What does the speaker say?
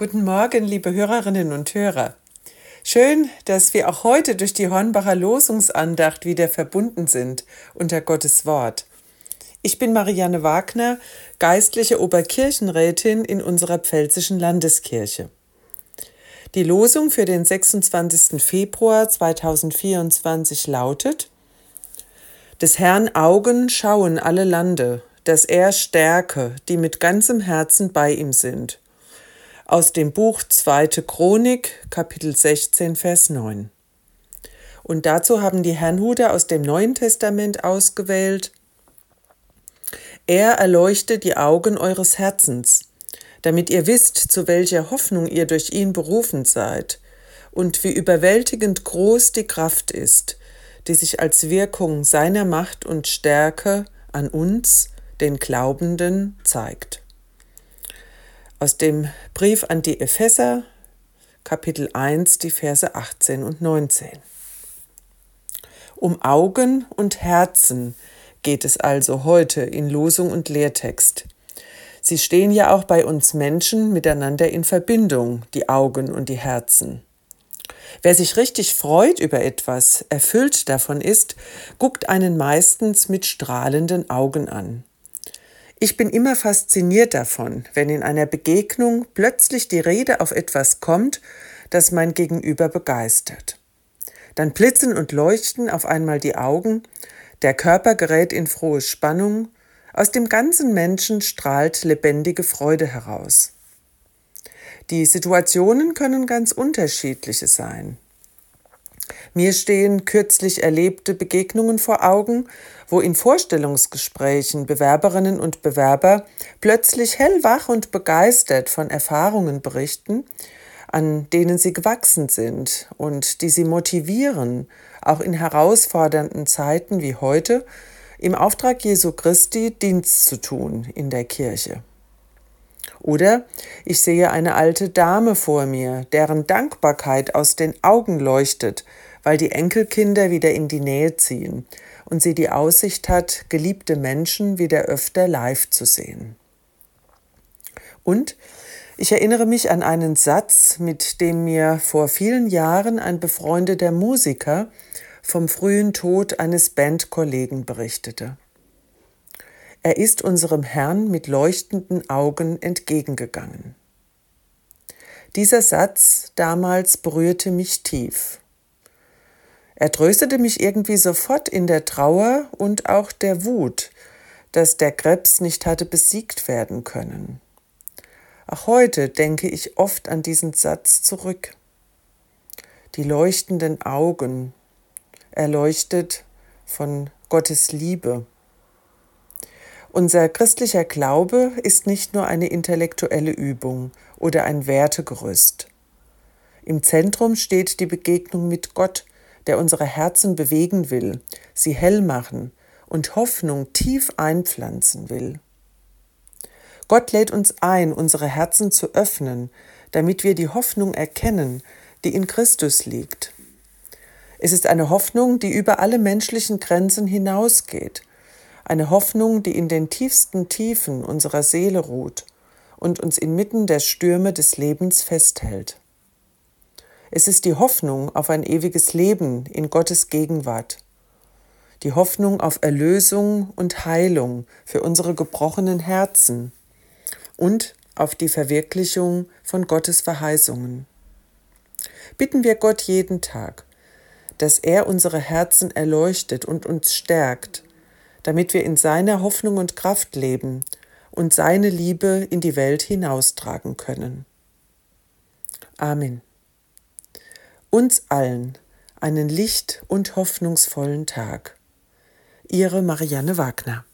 Guten Morgen, liebe Hörerinnen und Hörer. Schön, dass wir auch heute durch die Hornbacher Losungsandacht wieder verbunden sind unter Gottes Wort. Ich bin Marianne Wagner, geistliche Oberkirchenrätin in unserer Pfälzischen Landeskirche. Die Losung für den 26. Februar 2024 lautet Des Herrn Augen schauen alle Lande, dass er stärke, die mit ganzem Herzen bei ihm sind aus dem Buch Zweite Chronik, Kapitel 16, Vers 9. Und dazu haben die Herrnhuter aus dem Neuen Testament ausgewählt. Er erleuchtet die Augen eures Herzens, damit ihr wisst, zu welcher Hoffnung ihr durch ihn berufen seid und wie überwältigend groß die Kraft ist, die sich als Wirkung seiner Macht und Stärke an uns, den Glaubenden, zeigt aus dem Brief an die Epheser, Kapitel 1, die Verse 18 und 19. Um Augen und Herzen geht es also heute in Losung und Lehrtext. Sie stehen ja auch bei uns Menschen miteinander in Verbindung, die Augen und die Herzen. Wer sich richtig freut über etwas, erfüllt davon ist, guckt einen meistens mit strahlenden Augen an. Ich bin immer fasziniert davon, wenn in einer Begegnung plötzlich die Rede auf etwas kommt, das mein Gegenüber begeistert. Dann blitzen und leuchten auf einmal die Augen, der Körper gerät in frohe Spannung, aus dem ganzen Menschen strahlt lebendige Freude heraus. Die Situationen können ganz unterschiedliche sein. Mir stehen kürzlich erlebte Begegnungen vor Augen, wo in Vorstellungsgesprächen Bewerberinnen und Bewerber plötzlich hellwach und begeistert von Erfahrungen berichten, an denen sie gewachsen sind und die sie motivieren, auch in herausfordernden Zeiten wie heute im Auftrag Jesu Christi Dienst zu tun in der Kirche. Oder ich sehe eine alte Dame vor mir, deren Dankbarkeit aus den Augen leuchtet, weil die Enkelkinder wieder in die Nähe ziehen und sie die Aussicht hat, geliebte Menschen wieder öfter live zu sehen. Und ich erinnere mich an einen Satz, mit dem mir vor vielen Jahren ein befreundeter Musiker vom frühen Tod eines Bandkollegen berichtete. Er ist unserem Herrn mit leuchtenden Augen entgegengegangen. Dieser Satz damals berührte mich tief. Er tröstete mich irgendwie sofort in der Trauer und auch der Wut, dass der Krebs nicht hatte besiegt werden können. Auch heute denke ich oft an diesen Satz zurück. Die leuchtenden Augen, erleuchtet von Gottes Liebe. Unser christlicher Glaube ist nicht nur eine intellektuelle Übung oder ein Wertegerüst. Im Zentrum steht die Begegnung mit Gott, der unsere Herzen bewegen will, sie hell machen und Hoffnung tief einpflanzen will. Gott lädt uns ein, unsere Herzen zu öffnen, damit wir die Hoffnung erkennen, die in Christus liegt. Es ist eine Hoffnung, die über alle menschlichen Grenzen hinausgeht, eine Hoffnung, die in den tiefsten Tiefen unserer Seele ruht und uns inmitten der Stürme des Lebens festhält. Es ist die Hoffnung auf ein ewiges Leben in Gottes Gegenwart. Die Hoffnung auf Erlösung und Heilung für unsere gebrochenen Herzen und auf die Verwirklichung von Gottes Verheißungen. Bitten wir Gott jeden Tag, dass er unsere Herzen erleuchtet und uns stärkt, damit wir in seiner Hoffnung und Kraft leben und seine Liebe in die Welt hinaustragen können. Amen uns allen einen licht- und hoffnungsvollen Tag. Ihre Marianne Wagner